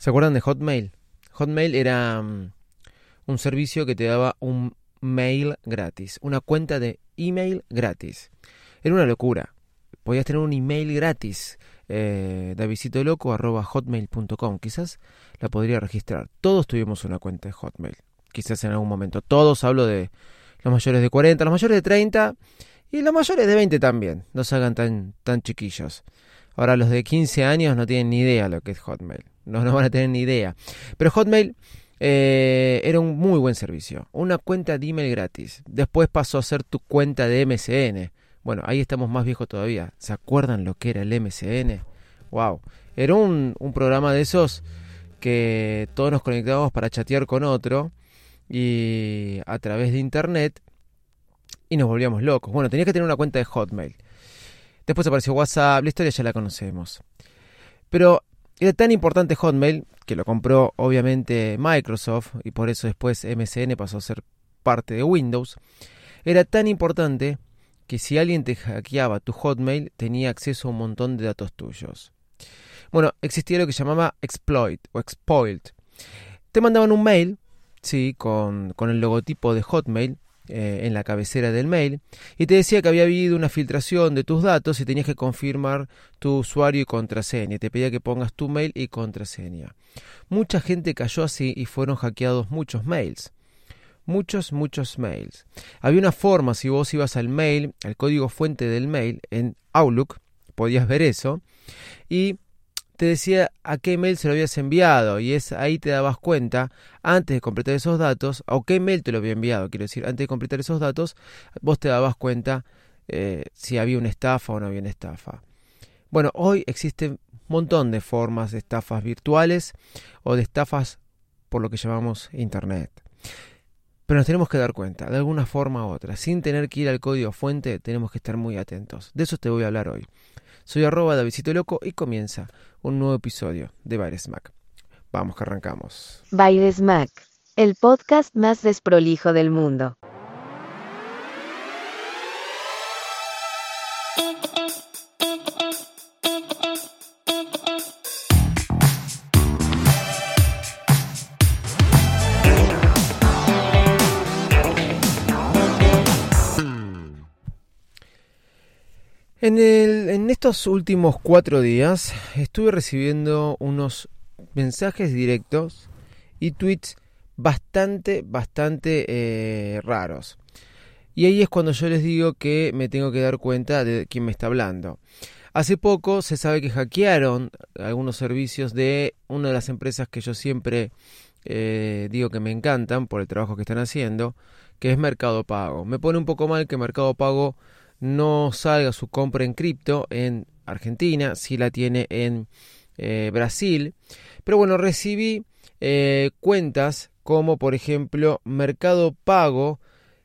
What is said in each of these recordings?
¿Se acuerdan de Hotmail? Hotmail era mm, un servicio que te daba un mail gratis, una cuenta de email gratis. Era una locura. Podías tener un email gratis. Eh, hotmail.com Quizás la podría registrar. Todos tuvimos una cuenta de Hotmail. Quizás en algún momento. Todos hablo de los mayores de 40, los mayores de 30 y los mayores de 20 también. No se hagan tan, tan chiquillos. Ahora los de 15 años no tienen ni idea lo que es Hotmail no, no van a tener ni idea. Pero Hotmail eh, era un muy buen servicio. Una cuenta de email gratis. Después pasó a ser tu cuenta de MSN. Bueno, ahí estamos más viejos todavía. ¿Se acuerdan lo que era el MSN? ¡Wow! Era un, un programa de esos que todos nos conectábamos para chatear con otro y a través de internet y nos volvíamos locos. Bueno, tenías que tener una cuenta de Hotmail. Después apareció WhatsApp, la historia ya la conocemos. Pero era tan importante Hotmail, que lo compró obviamente Microsoft y por eso después MSN pasó a ser parte de Windows, era tan importante que si alguien te hackeaba tu Hotmail tenía acceso a un montón de datos tuyos. Bueno, existía lo que llamaba exploit o exploit. Te mandaban un mail, sí, con, con el logotipo de Hotmail, eh, en la cabecera del mail y te decía que había habido una filtración de tus datos y tenías que confirmar tu usuario y contraseña. Te pedía que pongas tu mail y contraseña. Mucha gente cayó así y fueron hackeados muchos mails. Muchos, muchos mails. Había una forma, si vos ibas al mail, al código fuente del mail en Outlook, podías ver eso, y te decía a qué mail se lo habías enviado y es ahí te dabas cuenta antes de completar esos datos o qué mail te lo había enviado quiero decir antes de completar esos datos vos te dabas cuenta eh, si había una estafa o no había una estafa. Bueno hoy existen un montón de formas de estafas virtuales o de estafas por lo que llamamos internet pero nos tenemos que dar cuenta, de alguna forma u otra, sin tener que ir al código fuente, tenemos que estar muy atentos. De eso te voy a hablar hoy. Soy arroba Davidito Loco y comienza un nuevo episodio de Baires Mac. Vamos que arrancamos. Baires Mac, el podcast más desprolijo del mundo. En, estos últimos cuatro días estuve recibiendo unos mensajes directos y tweets bastante, bastante eh, raros. Y ahí es cuando yo les digo que me tengo que dar cuenta de quién me está hablando. Hace poco se sabe que hackearon algunos servicios de una de las empresas que yo siempre eh, digo que me encantan por el trabajo que están haciendo, que es Mercado Pago. Me pone un poco mal que Mercado Pago no salga su compra en cripto en Argentina, si la tiene en eh, Brasil. Pero bueno, recibí eh, cuentas como por ejemplo Mercado Pago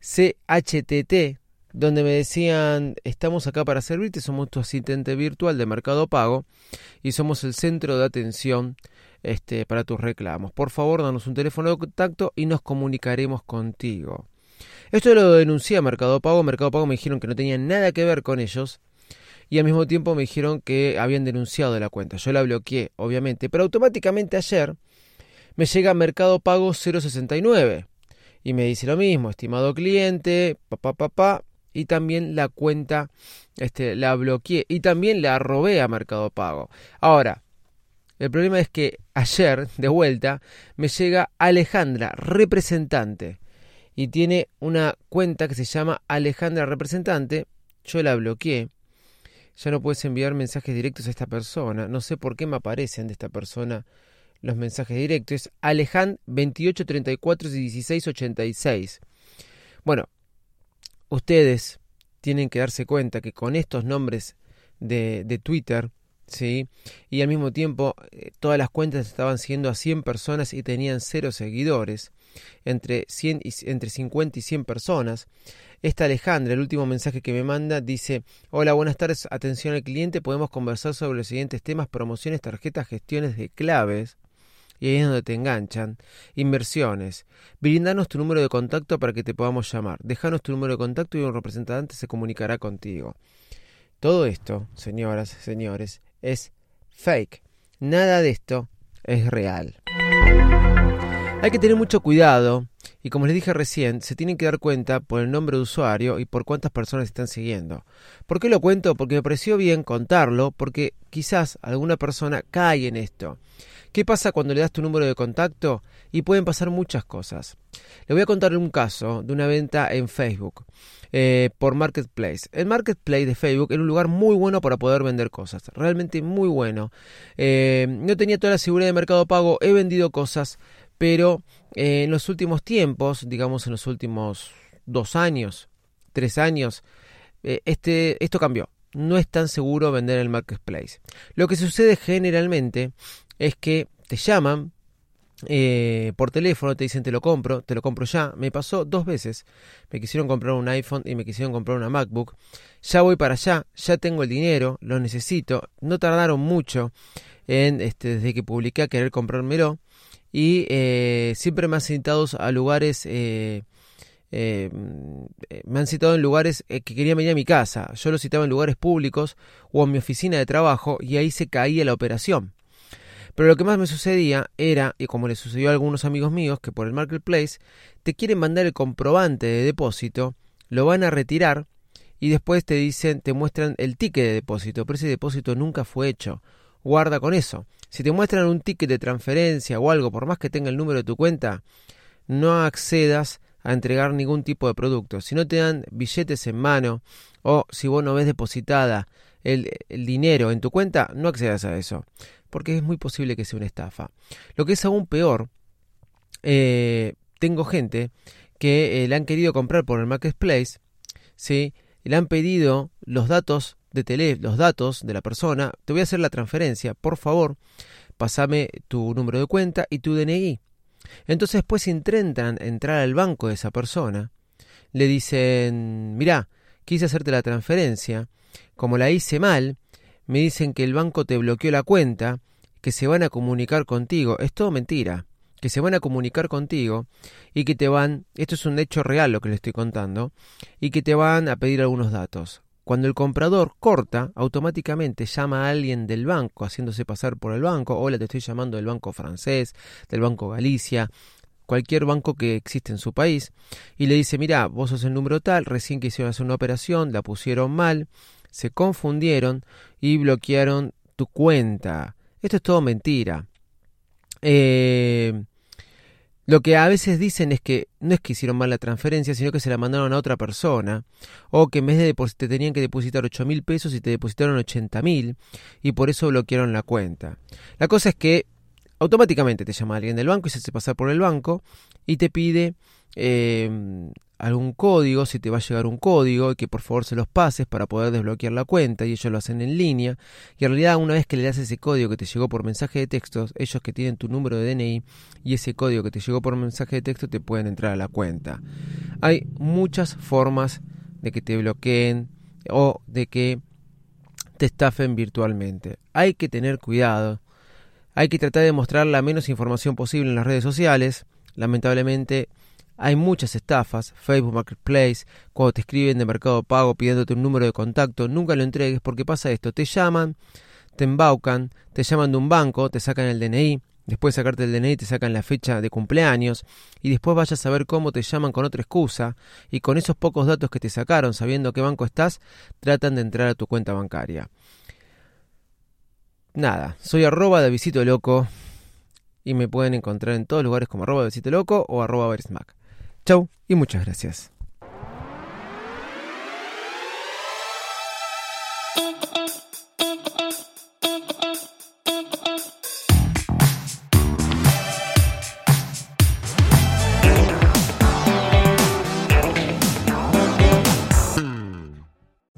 CHTT, donde me decían, estamos acá para servirte, somos tu asistente virtual de Mercado Pago y somos el centro de atención este, para tus reclamos. Por favor, danos un teléfono de contacto y nos comunicaremos contigo. Esto lo denuncié a Mercado Pago. Mercado Pago me dijeron que no tenía nada que ver con ellos. Y al mismo tiempo me dijeron que habían denunciado la cuenta. Yo la bloqueé, obviamente. Pero automáticamente ayer me llega Mercado Pago 069. Y me dice lo mismo, estimado cliente, papá, papá. Y también la cuenta este, la bloqueé. Y también la robé a Mercado Pago. Ahora, el problema es que ayer, de vuelta, me llega Alejandra, representante y tiene una cuenta que se llama Alejandra Representante. Yo la bloqueé. Ya no puedes enviar mensajes directos a esta persona. No sé por qué me aparecen de esta persona los mensajes directos. Es Alejand 2834 1686. Bueno, ustedes tienen que darse cuenta que con estos nombres de, de Twitter ¿sí? Y al mismo tiempo eh, todas las cuentas estaban siguiendo a 100 personas y tenían cero seguidores, entre, 100 y, entre 50 y 100 personas. Esta Alejandra, el último mensaje que me manda, dice, hola, buenas tardes, atención al cliente, podemos conversar sobre los siguientes temas, promociones, tarjetas, gestiones de claves. Y ahí es donde te enganchan. Inversiones. Brindanos tu número de contacto para que te podamos llamar. Dejanos tu número de contacto y un representante se comunicará contigo. Todo esto, señoras, señores, es fake. Nada de esto es real. Hay que tener mucho cuidado y como les dije recién, se tienen que dar cuenta por el nombre de usuario y por cuántas personas están siguiendo. ¿Por qué lo cuento? Porque me pareció bien contarlo, porque quizás alguna persona cae en esto. ¿Qué pasa cuando le das tu número de contacto? Y pueden pasar muchas cosas. Le voy a contar un caso de una venta en Facebook. Eh, por Marketplace. El Marketplace de Facebook era un lugar muy bueno para poder vender cosas, realmente muy bueno. Eh, no tenía toda la seguridad de mercado pago, he vendido cosas, pero eh, en los últimos tiempos, digamos en los últimos dos años, tres años, este, esto cambió. No es tan seguro vender en el Marketplace. Lo que sucede generalmente es que te llaman eh, por teléfono, te dicen te lo compro, te lo compro ya. Me pasó dos veces. Me quisieron comprar un iPhone y me quisieron comprar una MacBook. Ya voy para allá, ya tengo el dinero, lo necesito. No tardaron mucho en, este, desde que publiqué querer comprármelo. Y eh, siempre me han citado a lugares... Eh, me han citado en lugares que querían venir a mi casa. Yo lo citaba en lugares públicos o en mi oficina de trabajo y ahí se caía la operación. Pero lo que más me sucedía era, y como le sucedió a algunos amigos míos, que por el marketplace te quieren mandar el comprobante de depósito, lo van a retirar y después te dicen, te muestran el ticket de depósito, pero ese depósito nunca fue hecho. Guarda con eso. Si te muestran un ticket de transferencia o algo, por más que tenga el número de tu cuenta, no accedas a entregar ningún tipo de producto. Si no te dan billetes en mano o si vos no ves depositada el, dinero en tu cuenta, no accedas a eso porque es muy posible que sea una estafa. Lo que es aún peor, eh, tengo gente que eh, le han querido comprar por el marketplace, ¿sí? le han pedido los datos de tele, los datos de la persona, te voy a hacer la transferencia, por favor, pasame tu número de cuenta y tu DNI. Entonces después intentan entrar al banco de esa persona, le dicen, mira, quise hacerte la transferencia, como la hice mal, me dicen que el banco te bloqueó la cuenta, que se van a comunicar contigo. Es todo mentira. Que se van a comunicar contigo y que te van, esto es un hecho real lo que le estoy contando, y que te van a pedir algunos datos. Cuando el comprador corta, automáticamente llama a alguien del banco, haciéndose pasar por el banco. Hola, te estoy llamando del banco francés, del banco Galicia, cualquier banco que existe en su país, y le dice, mira, vos sos el número tal, recién quisieron hacer una operación, la pusieron mal, se confundieron y bloquearon tu cuenta. Esto es todo mentira. Eh, lo que a veces dicen es que no es que hicieron mal la transferencia, sino que se la mandaron a otra persona, o que en vez de te tenían que depositar 8 mil pesos y te depositaron 80 mil, y por eso bloquearon la cuenta. La cosa es que automáticamente te llama alguien del banco y se hace pasar por el banco y te pide eh, algún código, si te va a llegar un código, y que por favor se los pases para poder desbloquear la cuenta, y ellos lo hacen en línea. Y en realidad, una vez que le das ese código que te llegó por mensaje de texto, ellos que tienen tu número de DNI y ese código que te llegó por mensaje de texto, te pueden entrar a la cuenta. Hay muchas formas de que te bloqueen o de que te estafen virtualmente. Hay que tener cuidado. Hay que tratar de mostrar la menos información posible en las redes sociales. Lamentablemente, hay muchas estafas, Facebook Marketplace, cuando te escriben de Mercado Pago pidiéndote un número de contacto, nunca lo entregues porque pasa esto, te llaman, te embaucan, te llaman de un banco, te sacan el DNI, después de sacarte el DNI te sacan la fecha de cumpleaños y después vayas a ver cómo te llaman con otra excusa y con esos pocos datos que te sacaron sabiendo qué banco estás, tratan de entrar a tu cuenta bancaria. Nada, soy arroba de Visito Loco y me pueden encontrar en todos lugares como arroba de Visito Loco o arroba Verismac. Chau y muchas gracias.